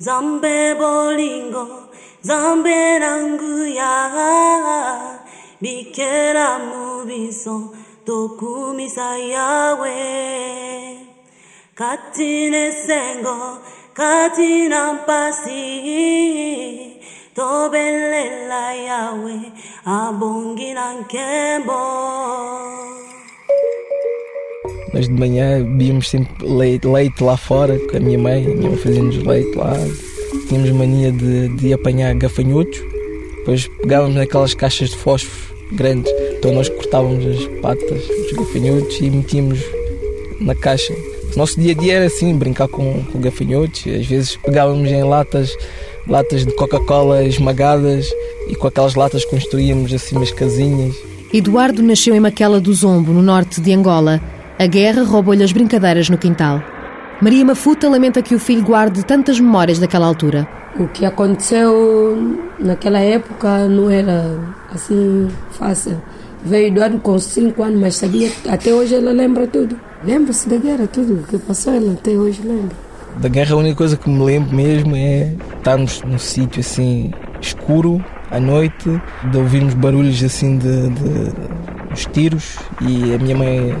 Zambe bolingo, zambe ranguya, bikera mubiso, dokumi sayawe. Katine sengo, katina pasi, tobele la yawe, abongi nankembo. Nós de manhã bebíamos sempre leite, leite lá fora com a minha mãe, a minha mãe fazia-nos leite lá. Tínhamos mania de, de apanhar gafanhotos, depois pegávamos naquelas caixas de fósforos grandes, então nós cortávamos as patas dos gafanhotos e metíamos na caixa. O nosso dia a dia era assim, brincar com, com gafanhotos, às vezes pegávamos em latas, latas de Coca-Cola esmagadas e com aquelas latas construíamos assim umas casinhas. Eduardo nasceu em Maquela do Zombo, no norte de Angola. A guerra roubou-lhe as brincadeiras no quintal. Maria Mafuta lamenta que o filho guarde tantas memórias daquela altura. O que aconteceu naquela época não era assim fácil. Veio Eduardo com 5 anos, mas sabia, até hoje ela lembra tudo. Lembra-se da guerra, tudo o que passou, ela até hoje lembra. Da guerra a única coisa que me lembro mesmo é estarmos num sítio assim escuro à noite, de ouvirmos barulhos assim de, de, de tiros e a minha mãe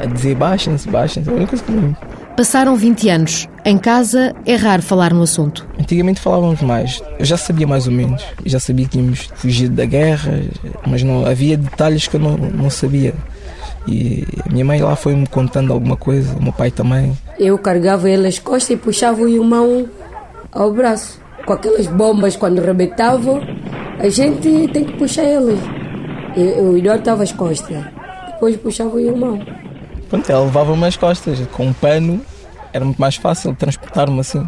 a dizer baixem-se, baixem-se, é a única coisa que me lembro. Passaram 20 anos. Em casa é raro falar no assunto. Antigamente falávamos mais. Eu já sabia mais ou menos. Eu já sabia que tínhamos fugido da guerra, mas não havia detalhes que eu não, não sabia. E a minha mãe lá foi-me contando alguma coisa, o meu pai também. Eu carregava ele as costas e puxava o irmão ao braço. Com aquelas bombas, quando rebentavam, a gente tem que puxar elas. E, o Eduardo estava às costas. Depois puxava o irmão. Pronto, ela levava-me as costas. Com um pano era muito mais fácil transportar-me assim.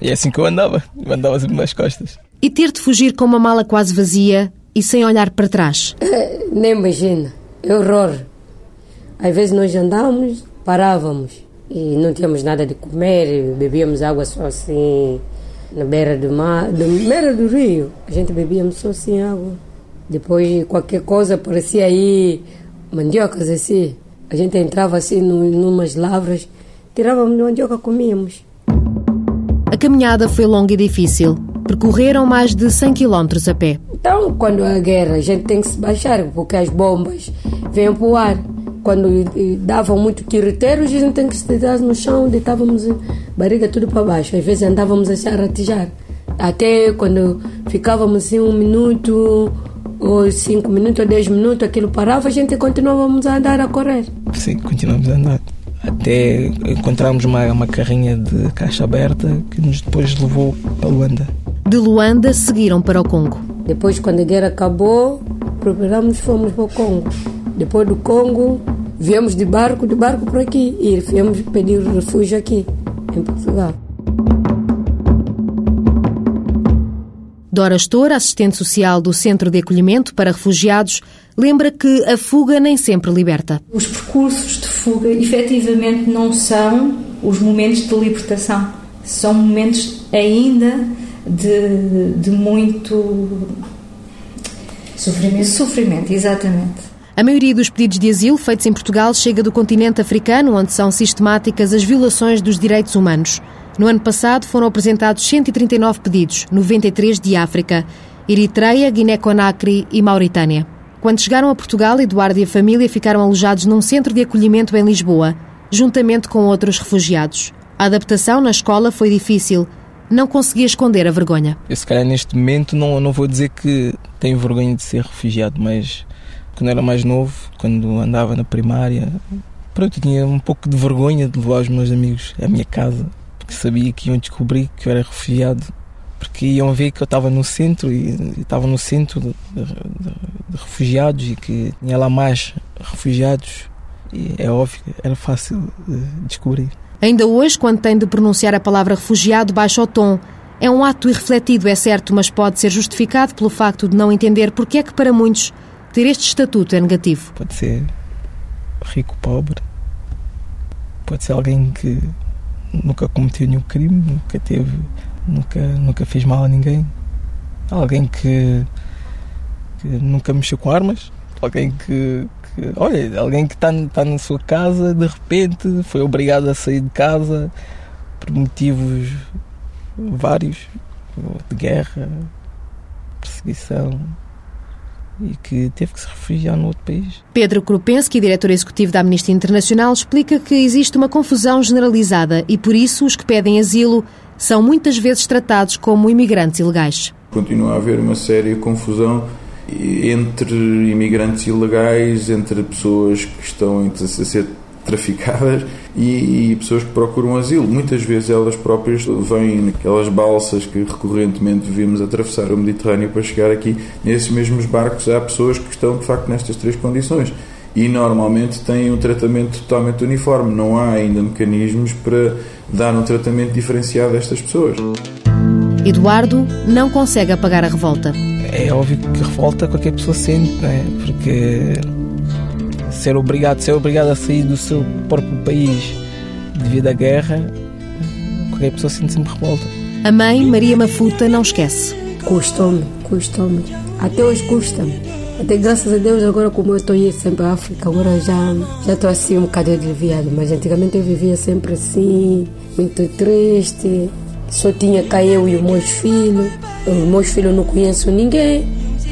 E é assim que eu andava. Eu andava sempre nas costas. E ter de fugir com uma mala quase vazia e sem olhar para trás. Nem imagina. É horror. Às vezes nós andávamos, parávamos e não tínhamos nada de comer, bebíamos água só assim na beira do mar, na beira do rio. A gente bebíamos só assim água. Depois qualquer coisa parecia aí mandiocas assim. A gente entrava assim no, numas lavras, tirávamos mandioca comíamos. A caminhada foi longa e difícil. Percorreram mais de 100 km a pé. Então, quando há guerra, a gente tem que se baixar, porque as bombas vêm para o ar. Quando davam muito tiroteiro, a gente tem que se deitar no chão, deitávamos barriga tudo para baixo. Às vezes andávamos assim a ratejar. Até quando ficávamos assim um minuto, ou cinco minutos, ou dez minutos, aquilo parava, a gente continuávamos a andar, a correr. Sim, continuamos a andar. Até encontramos uma, uma carrinha de caixa aberta que nos depois levou para Luanda. De Luanda seguiram para o Congo. Depois, quando a guerra acabou, preparamos fomos para o Congo. Depois do Congo, viemos de barco, de barco por aqui e viemos pedir refúgio aqui, em Portugal. Dora Stour, assistente social do Centro de Acolhimento para Refugiados, lembra que a fuga nem sempre liberta. Os percursos de fuga efetivamente não são os momentos de libertação, são momentos ainda de, de muito sofrimento. Sofrimento, exatamente. A maioria dos pedidos de asilo feitos em Portugal chega do continente africano, onde são sistemáticas as violações dos direitos humanos. No ano passado foram apresentados 139 pedidos, 93 de África, Eritreia, Guiné-Conakry e Mauritânia. Quando chegaram a Portugal, Eduardo e a família ficaram alojados num centro de acolhimento em Lisboa, juntamente com outros refugiados. A adaptação na escola foi difícil. Não conseguia esconder a vergonha. Eu, se calhar, neste momento, não, não vou dizer que tenho vergonha de ser refugiado, mas quando era mais novo, quando andava na primária, pronto, tinha um pouco de vergonha de levar os meus amigos à minha casa, porque sabia que iam descobrir que eu era refugiado, porque iam ver que eu estava no centro e estava no centro de, de, de, refugiados e que tinha lá mais refugiados e é óbvio, era fácil de descobrir. Ainda hoje, quando tem de pronunciar a palavra refugiado, baixa o tom. É um ato irrefletido, é certo, mas pode ser justificado pelo facto de não entender porque é que para muitos ter este estatuto é negativo. Pode ser rico, pobre, pode ser alguém que nunca cometeu nenhum crime, nunca teve, nunca, nunca fez mal a ninguém, alguém que, que nunca mexeu com armas, alguém que, que olha, alguém que está tá na sua casa de repente foi obrigado a sair de casa por motivos vários, de guerra, perseguição, e que teve que se refugiar no outro país. Pedro Krupensky, diretor executivo da Amnistia Internacional, explica que existe uma confusão generalizada e por isso os que pedem asilo são muitas vezes tratados como imigrantes ilegais. Continua a haver uma séria confusão entre imigrantes ilegais, entre pessoas que estão a ser traficadas e, e, pessoas que procuram asilo. Muitas vezes elas próprias vêm naquelas balsas que recorrentemente vimos atravessar o Mediterrâneo para chegar aqui. Nesses mesmos barcos há pessoas que estão de facto nestas três condições e normalmente têm um tratamento totalmente uniforme. Não há ainda mecanismos para dar um tratamento diferenciado a estas pessoas. Eduardo não consegue apagar a revolta. É óbvio que revolta qualquer pessoa sente, não é? Porque ser obrigado, ser obrigado a sair do seu próprio país devido à guerra, qualquer pessoa sente sempre revolta. A mãe, Maria Mafuta, não esquece. Custou-me, custou-me. Até hoje custa-me. Até graças a Deus, agora como eu estou aí sempre à África, agora já já estou assim um bocado aliviado. Mas antigamente eu vivia sempre assim, muito triste. Só tinha cá eu e os meus filhos. Os meus filhos não conheço ninguém.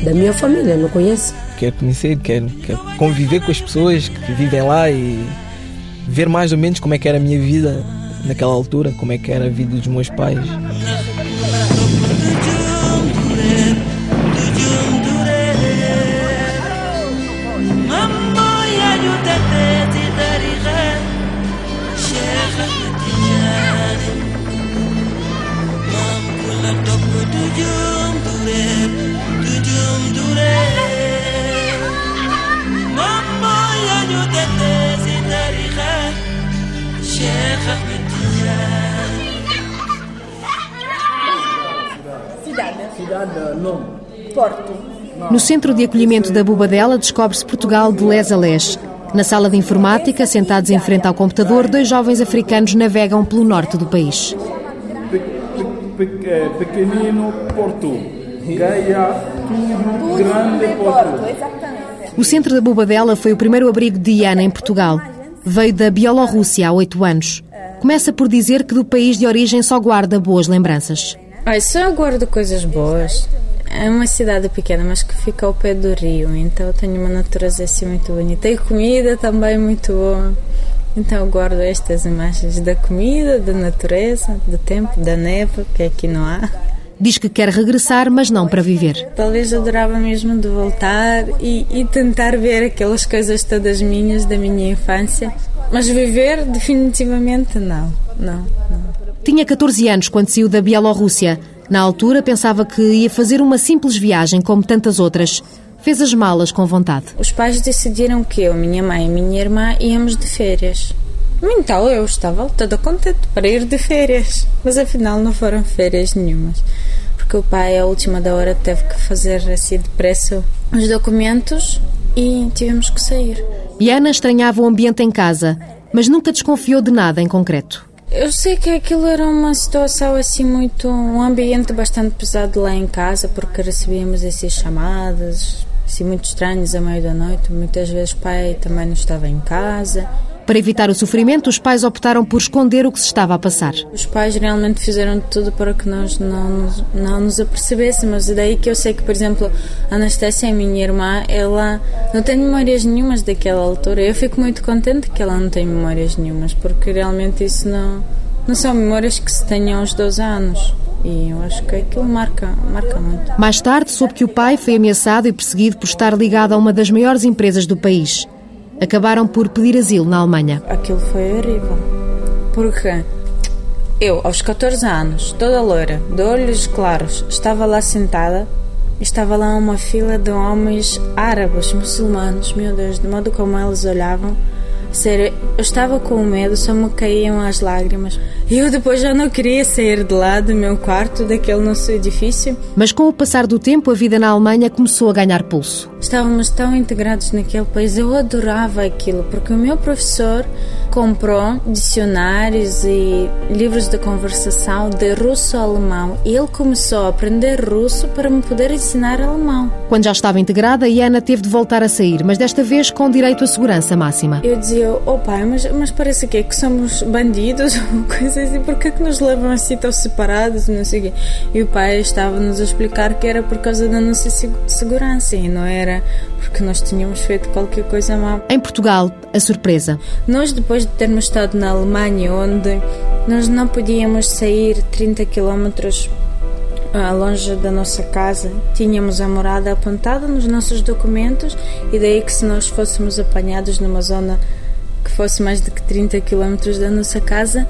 Da minha família, não conheço quero conhecer, quero, quero conviver com as pessoas que vivem lá e ver mais ou menos como é que era a minha vida naquela altura, como é que era a vida dos meus pais. No centro de acolhimento da Bubadela descobre-se Portugal de les a les. Na sala de informática, sentados em frente ao computador, dois jovens africanos navegam pelo norte do país. É, pequenino Porto, Gaia, tudo grande Porto. O centro da Bubadela foi o primeiro abrigo de Iana em Portugal. Veio da Bielorrússia há oito anos. Começa por dizer que do país de origem só guarda boas lembranças. Ai, só guardo coisas boas. É uma cidade pequena, mas que fica ao pé do rio, então tenho uma natureza assim muito bonita. E comida também muito boa. Então guardo estas imagens da comida, da natureza, do tempo, da neve, que aqui não há. Diz que quer regressar, mas não para viver. Talvez adorava mesmo de voltar e, e tentar ver aquelas coisas todas minhas da minha infância. Mas viver, definitivamente, não. Não, não. Tinha 14 anos quando saiu da Bielorrússia. Na altura pensava que ia fazer uma simples viagem como tantas outras. Fez as malas com vontade. Os pais decidiram que eu, minha mãe e minha irmã íamos de férias. Então eu estava toda contente para ir de férias. Mas afinal não foram férias nenhumas. Porque o pai, à última da hora, teve que fazer assim depressa os documentos e tivemos que sair. E Ana estranhava o ambiente em casa, mas nunca desconfiou de nada em concreto. Eu sei que aquilo era uma situação assim muito. um ambiente bastante pesado lá em casa, porque recebíamos essas chamadas assim muito estranhas à meia da noite. Muitas vezes o pai também não estava em casa. Para evitar o sofrimento, os pais optaram por esconder o que se estava a passar. Os pais realmente fizeram tudo para que nós não, não nos apercebêssemos. E daí que eu sei que, por exemplo, a Anastácia, a minha irmã, ela não tem memórias nenhumas daquela altura. Eu fico muito contente que ela não tem memórias nenhumas, porque realmente isso não, não são memórias que se tenham aos 12 anos. E eu acho que aquilo marca, marca muito. Mais tarde, soube que o pai foi ameaçado e perseguido por estar ligado a uma das maiores empresas do país acabaram por pedir asilo na Alemanha. Aquilo foi horrível. Porque eu, aos 14 anos, toda loira, de olhos claros, estava lá sentada estava lá uma fila de homens árabes, muçulmanos, meu Deus, de modo como eles olhavam Sério, eu estava com medo, só me caíam as lágrimas. Eu depois já não queria sair de lá do meu quarto, daquele nosso edifício. Mas com o passar do tempo, a vida na Alemanha começou a ganhar pulso. Estávamos tão integrados naquele país, eu adorava aquilo, porque o meu professor comprou dicionários e livros de conversação de russo-alemão ele começou a aprender russo para me poder ensinar alemão. Quando já estava integrada, Iana teve de voltar a sair, mas desta vez com direito à segurança máxima. Eu dizia, oh pai, mas, mas parece que, é que somos bandidos ou coisa assim, por que que nos levam assim tão separados, não sei o quê. E o pai estava-nos a explicar que era por causa da nossa segurança e não era porque nós tínhamos feito qualquer coisa mal. Em Portugal, a surpresa. Nós, depois de termos estado na Alemanha, onde nós não podíamos sair 30 quilómetros ah, longe da nossa casa, tínhamos a morada apontada nos nossos documentos e daí que se nós fôssemos apanhados numa zona que fosse mais de 30 km da nossa casa,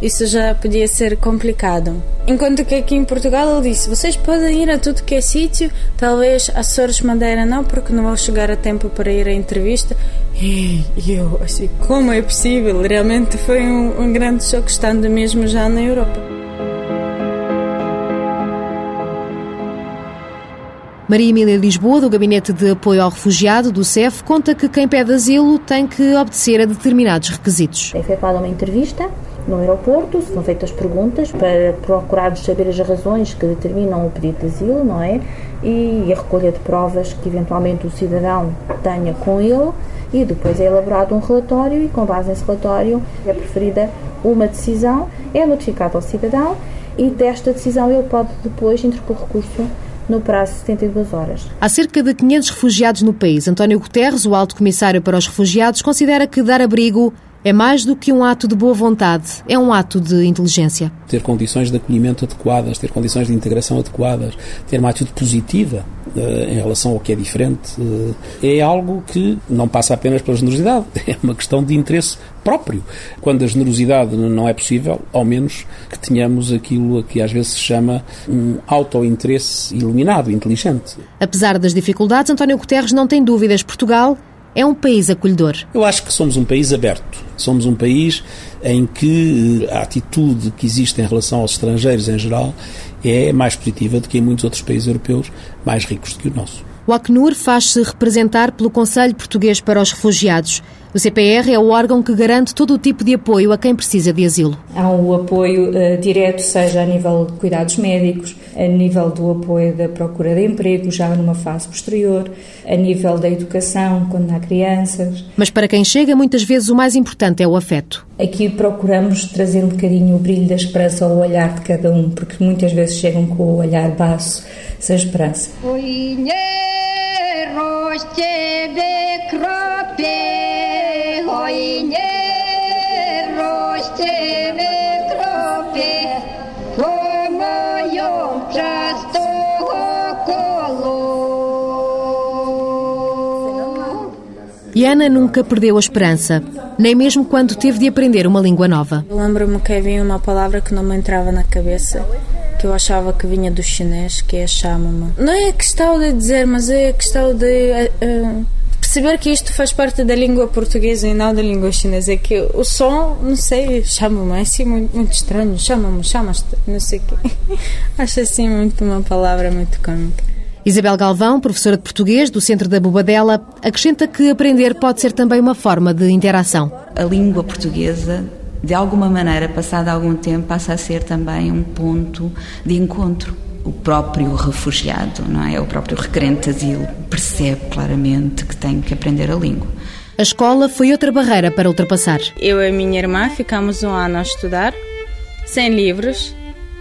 isso já podia ser complicado. Enquanto que aqui em Portugal ele disse: vocês podem ir a tudo que é sítio, talvez Açores Madeira não, porque não vão chegar a tempo para ir à entrevista. E eu, assim, como é possível? Realmente foi um, um grande choque estando mesmo já na Europa. Maria Emília Lisboa, do Gabinete de Apoio ao Refugiado, do CEF, conta que quem pede asilo tem que obedecer a determinados requisitos. É efetuada uma entrevista no aeroporto, são feitas perguntas para procurarmos saber as razões que determinam o pedido de asilo, não é? E a recolha de provas que eventualmente o cidadão tenha com ele e depois é elaborado um relatório e com base nesse relatório é preferida uma decisão, é notificado ao cidadão e desta decisão ele pode depois interpor recurso no prazo de 72 horas. Há cerca de 500 refugiados no país. António Guterres, o alto comissário para os refugiados, considera que dar abrigo é mais do que um ato de boa vontade, é um ato de inteligência. Ter condições de acolhimento adequadas, ter condições de integração adequadas, ter uma atitude positiva uh, em relação ao que é diferente, uh, é algo que não passa apenas pela generosidade, é uma questão de interesse próprio. Quando a generosidade não é possível, ao menos que tenhamos aquilo a que às vezes se chama um auto-interesse iluminado, inteligente. Apesar das dificuldades, António Guterres não tem dúvidas. Portugal é um país acolhedor? Eu acho que somos um país aberto. Somos um país em que eh, a atitude que existe em relação aos estrangeiros em geral é mais positiva do que em muitos outros países europeus mais ricos do que o nosso. O Acnur faz-se representar pelo Conselho Português para os Refugiados. O CPR é o órgão que garante todo o tipo de apoio a quem precisa de asilo. Há o apoio uh, direto, seja a nível de cuidados médicos, a nível do apoio da procura de emprego, já numa fase posterior, a nível da educação, quando há crianças. Mas para quem chega, muitas vezes o mais importante é o afeto. Aqui procuramos trazer um bocadinho o brilho da esperança ao olhar de cada um, porque muitas vezes chegam com o olhar baço, sem esperança. E Ana nunca perdeu a esperança, nem mesmo quando teve de aprender uma língua nova. Lembro-me que havia uma palavra que não me entrava na cabeça, que eu achava que vinha do chinês, que é chama-me. Não é questão de dizer, mas é questão de uh, perceber que isto faz parte da língua portuguesa e não da língua chinesa. É que o som, não sei, chama-me, é assim muito, muito estranho, chama-me, chamas-te, não sei o quê. Acho assim muito uma palavra muito cômica. Isabel Galvão, professora de português do Centro da Bobadela, acrescenta que aprender pode ser também uma forma de interação. A língua portuguesa de alguma maneira, passado algum tempo, passa a ser também um ponto de encontro. O próprio refugiado, não é? O próprio requerente de asilo percebe claramente que tem que aprender a língua. A escola foi outra barreira para ultrapassar. Eu e a minha irmã ficamos um ano a estudar, sem livros,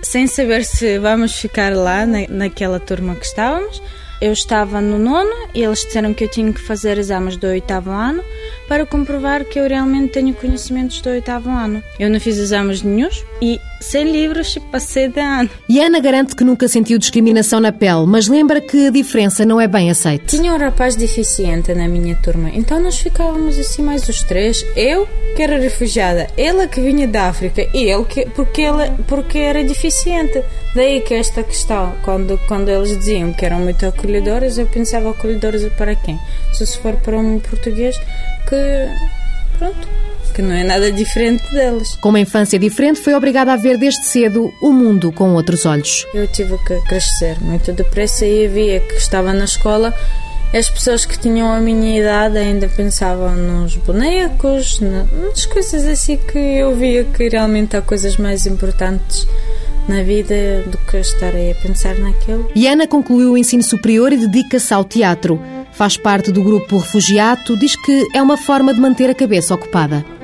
sem saber se vamos ficar lá na, naquela turma que estávamos. Eu estava no nono e eles disseram que eu tinha que fazer exames do oitavo ano para comprovar que eu realmente tenho conhecimentos do oitavo ano. Eu não fiz exames nenhums e sem livros passei de ano. E Ana garante que nunca sentiu discriminação na pele, mas lembra que a diferença não é bem aceita. Tinha um rapaz deficiente na minha turma, então nós ficávamos assim mais os três. Eu, que era refugiada, ela que vinha da África e ele que, porque, ela, porque era deficiente. Daí que esta questão, quando, quando eles diziam que eram muito acolhedores, eu pensava acolhedores para quem? Se for para um português que, pronto, que não é nada diferente deles. Com uma infância diferente, foi obrigada a ver desde cedo o mundo com outros olhos. Eu tive que crescer muito depressa e havia que estava na escola as pessoas que tinham a minha idade ainda pensavam nos bonecos, nas coisas assim que eu via que realmente há coisas mais importantes na vida do que estar a pensar naquilo. E Ana concluiu o ensino superior e dedica-se ao teatro. Faz parte do grupo Refugiato, diz que é uma forma de manter a cabeça ocupada.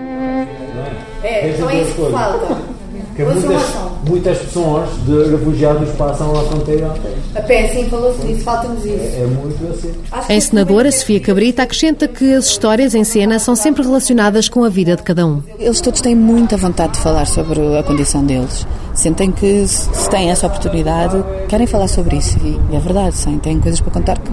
É, então é isso que falta. Que muitas, muitas pessoas de refugiados passam a fronteira. A pé, sim, falou-se disso, falta-nos isso. É, é muito assim. A encenadora Sofia Cabrita acrescenta que as histórias em cena são sempre relacionadas com a vida de cada um. Eles todos têm muita vontade de falar sobre a condição deles. Sentem que se têm essa oportunidade, querem falar sobre isso. E é verdade, sim, têm coisas para contar que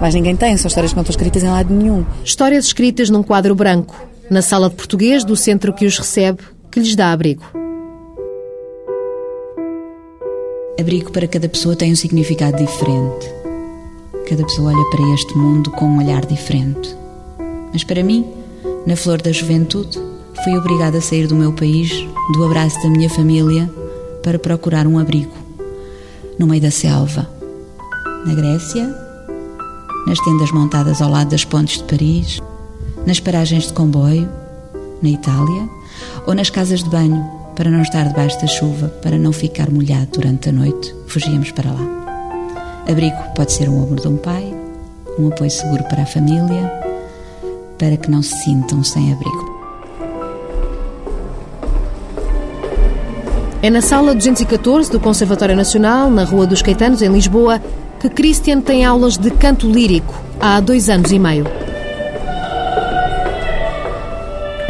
mais ninguém tem. São histórias que não estão escritas em lado nenhum. Histórias escritas num quadro branco, na sala de português do centro que os recebe, que lhes dá abrigo. Abrigo para cada pessoa tem um significado diferente. Cada pessoa olha para este mundo com um olhar diferente. Mas para mim, na flor da juventude, fui obrigada a sair do meu país, do abraço da minha família, para procurar um abrigo. No meio da selva. Na Grécia, nas tendas montadas ao lado das pontes de Paris, nas paragens de comboio, na Itália, ou nas casas de banho, para não estar debaixo da chuva, para não ficar molhado durante a noite, fugíamos para lá. Abrigo pode ser um ombro de um pai, um apoio seguro para a família, para que não se sintam sem abrigo. É na sala 214 do Conservatório Nacional, na Rua dos Caetanos, em Lisboa, que Christian tem aulas de canto lírico há dois anos e meio.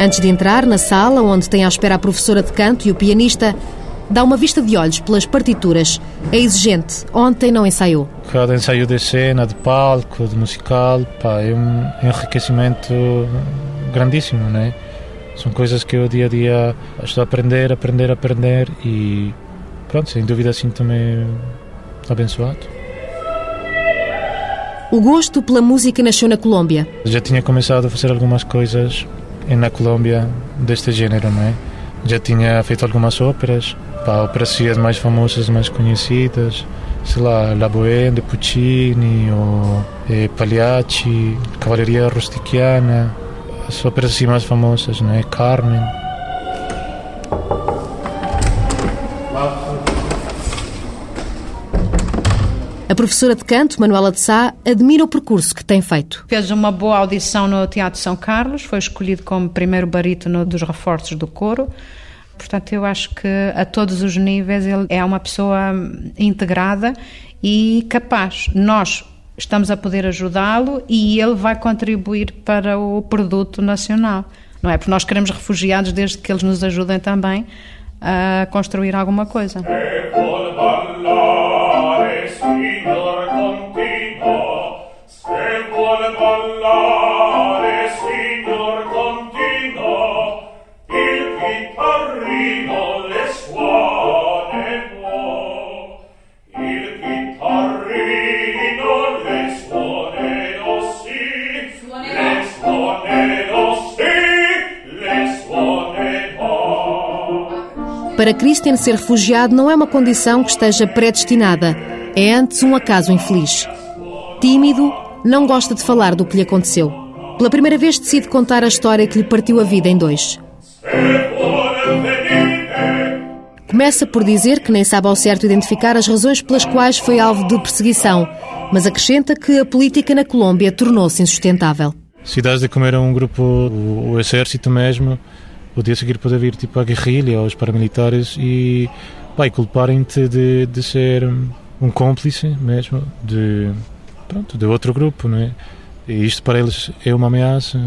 Antes de entrar na sala, onde tem à espera a professora de canto e o pianista, dá uma vista de olhos pelas partituras. É exigente. Ontem não ensaiou. Cada ensaio de cena, de palco, de musical, pá, é um enriquecimento grandíssimo, né? São coisas que eu dia a dia estou a aprender, aprender, aprender e pronto, sem dúvida sinto-me abençoado. O gosto pela música nasceu na Colômbia. Já tinha começado a fazer algumas coisas na Colômbia deste género, não é? Já tinha feito algumas óperas, para óperas mais famosas, mais conhecidas, sei lá, La Bohème de Puccini, ou eh, Pagliacci, Cavalaria Rustichiana, as óperas mais famosas, não é? Carmen. A professora de canto, Manuela de Sá, admira o percurso que tem feito. Fez uma boa audição no Teatro São Carlos, foi escolhido como primeiro barítono dos reforços do coro. Portanto, eu acho que a todos os níveis ele é uma pessoa integrada e capaz. Nós estamos a poder ajudá-lo e ele vai contribuir para o produto nacional. Não é? Porque nós queremos refugiados desde que eles nos ajudem também a construir alguma coisa. Para Christian, ser refugiado não é uma condição que esteja predestinada, é antes um acaso infeliz. Tímido, não gosta de falar do que lhe aconteceu. Pela primeira vez decide contar a história que lhe partiu a vida em dois. Começa por dizer que nem sabe ao certo identificar as razões pelas quais foi alvo de perseguição, mas acrescenta que a política na Colômbia tornou-se insustentável. Se dás de comer a um grupo, o, o exército mesmo, o dia seguir pode vir tipo a guerrilha ou os paramilitares e vai culparem-te de, de ser um cúmplice mesmo de pronto de outro grupo não é? E isto para eles é uma ameaça.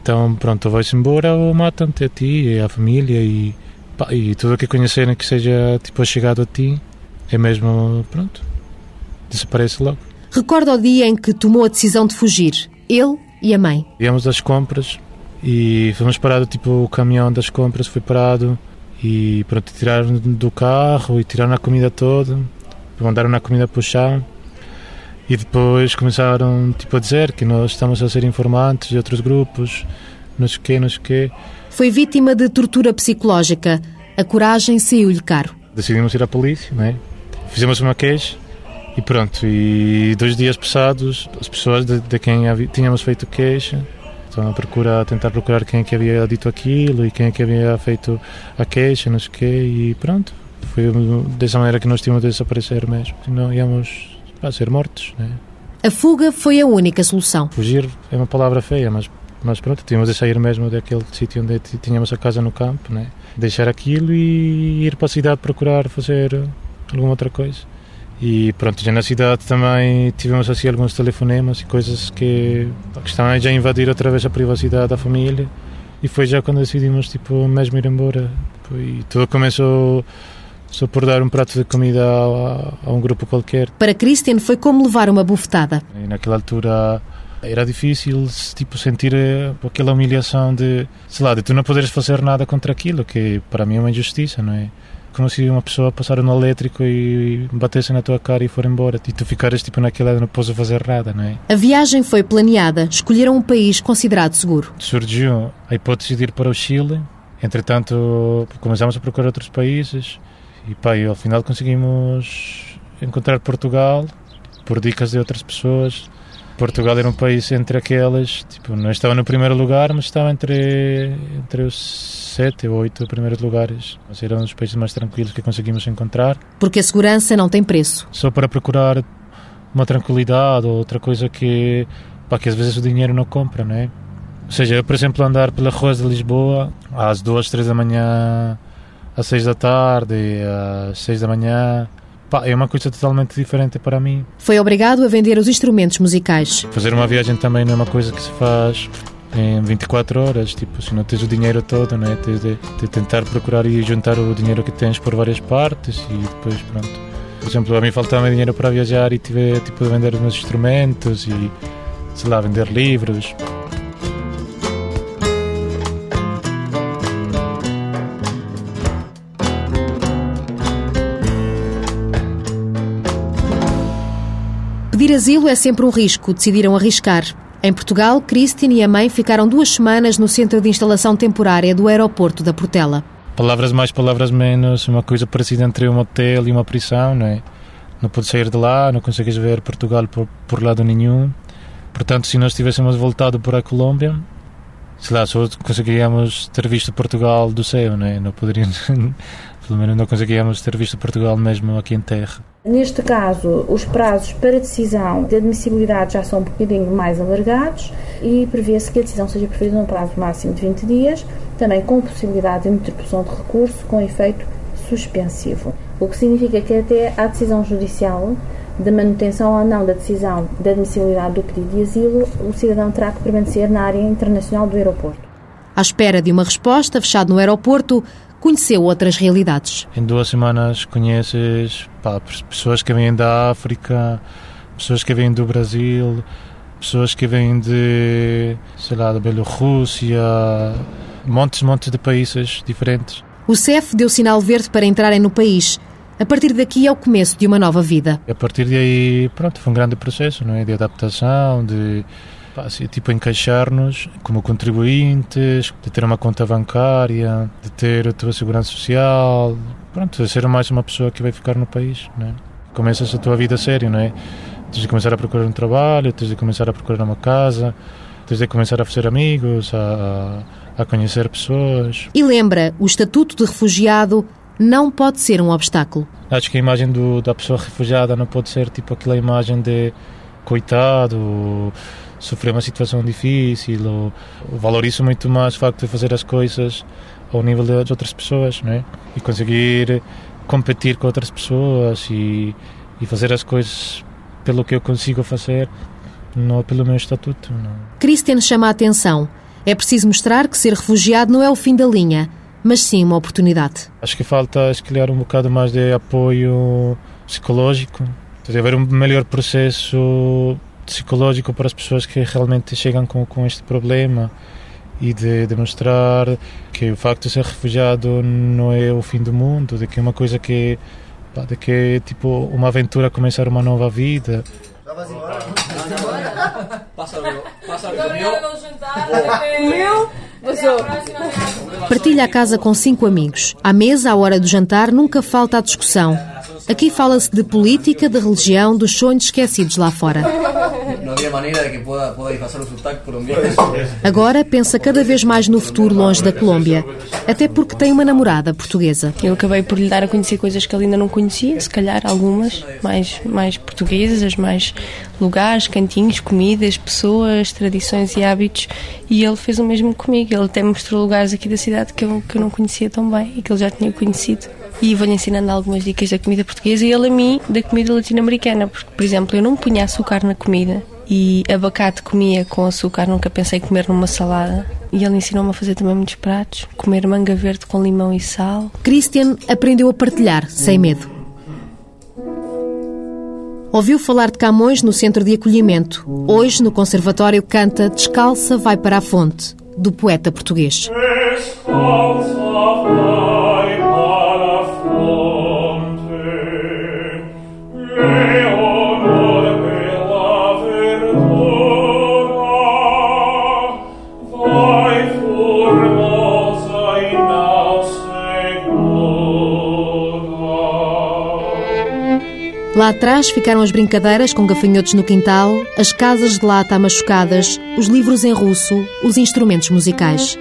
Então pronto vais embora ou matam-te a ti e a família e pá, e tudo o que conhecerem que seja tipo chegado a ti é mesmo pronto desaparece logo. Recorda o dia em que tomou a decisão de fugir ele e a mãe. Íamos às compras e fomos parados, tipo, o caminhão das compras foi parado e pronto, tiraram do carro e tiraram a comida toda, mandaram a comida para o chão e depois começaram tipo a dizer que nós estamos a ser informantes de outros grupos, não sei o quê, não sei o quê. Foi vítima de tortura psicológica. A coragem saiu-lhe caro. Decidimos ir à polícia, né? Fizemos uma queixa e pronto. E dois dias passados, as pessoas de, de quem tínhamos feito queixa Estão a procurar, a tentar procurar quem é que havia dito aquilo e quem é que havia feito a queixa, não sei o quê, e pronto. Foi dessa maneira que nós tínhamos de desaparecer mesmo. Senão íamos a ser mortos, né? A fuga foi a única solução. Fugir é uma palavra feia, mas, mas pronto, tínhamos de sair mesmo daquele sítio onde tínhamos a casa no campo, né? deixar aquilo e ir para a cidade procurar fazer alguma outra coisa. E pronto, já na cidade também tivemos assim alguns telefonemas e coisas que, que estão a já invadir outra vez a privacidade da família. E foi já quando decidimos tipo, mesmo ir embora. E tudo começou só por dar um prato de comida a, a um grupo qualquer. Para Christian foi como levar uma bufetada. E naquela altura era difícil tipo sentir eh, aquela humilhação de, sei lá, de tu não poderes fazer nada contra aquilo, que para mim é uma injustiça, não é? Como se uma pessoa passar no elétrico e batesse na tua cara e for embora. E tu ficares tipo naquela, não posso fazer nada, não é? A viagem foi planeada. Escolheram um país considerado seguro. Surgiu a hipótese de ir para o Chile. Entretanto, começámos a procurar outros países. E pá, e ao final conseguimos encontrar Portugal por dicas de outras pessoas. Portugal era um país entre aquelas, tipo, não estava no primeiro lugar, mas estava entre, entre os sete ou oito primeiros lugares. Mas era um dos países mais tranquilos que conseguimos encontrar. Porque a segurança não tem preço. Só para procurar uma tranquilidade ou outra coisa que, pá, que às vezes o dinheiro não compra, não é? Ou seja, eu, por exemplo, andar pelas ruas de Lisboa às duas, três da manhã às seis da tarde, às seis da manhã. Pá, é uma coisa totalmente diferente para mim. Foi obrigado a vender os instrumentos musicais. Fazer uma viagem também não é uma coisa que se faz em 24 horas, tipo, se não tens o dinheiro todo, né? tens de, de tentar procurar e juntar o dinheiro que tens por várias partes e depois pronto. Por exemplo, a mim faltava dinheiro para viajar e tive tipo de vender os meus instrumentos e sei lá, vender livros. Pedir asilo é sempre um risco, decidiram arriscar. Em Portugal, Christine e a mãe ficaram duas semanas no centro de instalação temporária do aeroporto da Portela. Palavras mais, palavras menos, uma coisa parecida entre um hotel e uma prisão, não é? Não podes sair de lá, não consegues ver Portugal por, por lado nenhum. Portanto, se nós tivéssemos voltado para a Colômbia, sei lá, só conseguiríamos ter visto Portugal do céu, não é? Não poderíamos, pelo menos não conseguiríamos ter visto Portugal mesmo aqui em terra. Neste caso, os prazos para decisão de admissibilidade já são um bocadinho mais alargados e prevê-se que a decisão seja preferida num prazo máximo de 20 dias, também com possibilidade de interposição de recurso com efeito suspensivo. O que significa que até à decisão judicial de manutenção ou não da decisão de admissibilidade do pedido de asilo, o cidadão terá que permanecer na área internacional do aeroporto. À espera de uma resposta, fechado no aeroporto, conheceu outras realidades. Em duas semanas conheces pá, pessoas que vêm da África, pessoas que vêm do Brasil, pessoas que vêm de, sei lá, da Bielorrússia, montes, montes de países diferentes. O CEF deu sinal verde para entrarem no país. A partir daqui é o começo de uma nova vida. A partir daí, pronto, foi um grande processo, não é? De adaptação, de assim, tipo encaixar-nos como contribuintes, de ter uma conta bancária, de ter a tua segurança social, pronto, de ser mais uma pessoa que vai ficar no país, não é? Começas a tua vida a sério, não é? Tens de começar a procurar um trabalho, tens de começar a procurar uma casa, tens de começar a fazer amigos, a, a conhecer pessoas. E lembra, o estatuto de refugiado não pode ser um obstáculo. Acho que a imagem do, da pessoa refugiada não pode ser tipo aquela imagem de coitado, sofrer uma situação difícil, ou, valorizo muito mais o facto de fazer as coisas ao nível das outras pessoas, não é? E conseguir competir com outras pessoas e, e fazer as coisas pelo que eu consigo fazer, não pelo meu estatuto. Não. Christian chama a atenção. É preciso mostrar que ser refugiado não é o fim da linha, mas sim uma oportunidade. Acho que falta escolher um bocado mais de apoio psicológico, haver um melhor processo psicológico para as pessoas que realmente chegam com, com este problema e de demonstrar que o facto de ser refugiado não é o fim do mundo, de que é uma coisa que de que é tipo uma aventura começar uma nova vida. Já vais embora? Passa passa Partilha a casa com cinco amigos. À mesa, à hora do jantar, nunca falta a discussão. Aqui fala-se de política, de religião, dos sonhos esquecidos lá fora. Não havia maneira de que pueda, pueda disfrazar o sotaque colombiano. Agora pensa cada vez mais no futuro longe da Colômbia, até porque tem uma namorada portuguesa. Eu acabei por lhe dar a conhecer coisas que ele ainda não conhecia, se calhar algumas mais, mais portuguesas, mais lugares, cantinhos, comidas, pessoas, tradições e hábitos. E ele fez o mesmo comigo. Ele até mostrou lugares aqui da cidade que eu, que eu não conhecia tão bem e que ele já tinha conhecido. E vou-lhe ensinando algumas dicas da comida portuguesa e ele a mim da comida latino-americana. Porque, por exemplo, eu não punha açúcar na comida e abacate comia com açúcar, nunca pensei em comer numa salada. E ele ensinou-me a fazer também muitos pratos, comer manga verde com limão e sal. Christian aprendeu a partilhar, sem medo. Ouviu falar de Camões no centro de acolhimento. Hoje, no Conservatório, canta Descalça vai para a fonte, do poeta português. Descalça vai Lá atrás ficaram as brincadeiras com gafanhotos no quintal, as casas de lata machucadas, os livros em russo, os instrumentos musicais.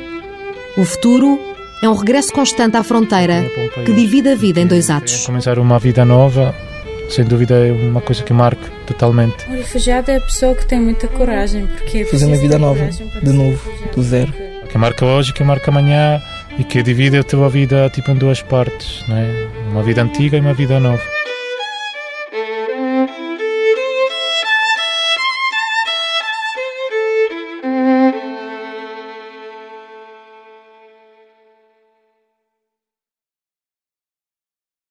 O futuro é um regresso constante à fronteira que divide a vida em dois atos. Começar uma vida nova, sem dúvida, é uma coisa que marca totalmente. O refugiado é a pessoa que tem muita coragem, porque fazer uma vida nova, de novo, do zero. Que marca hoje, que marca amanhã e que divide a tua vida tipo em duas partes, né? Uma vida antiga e uma vida nova.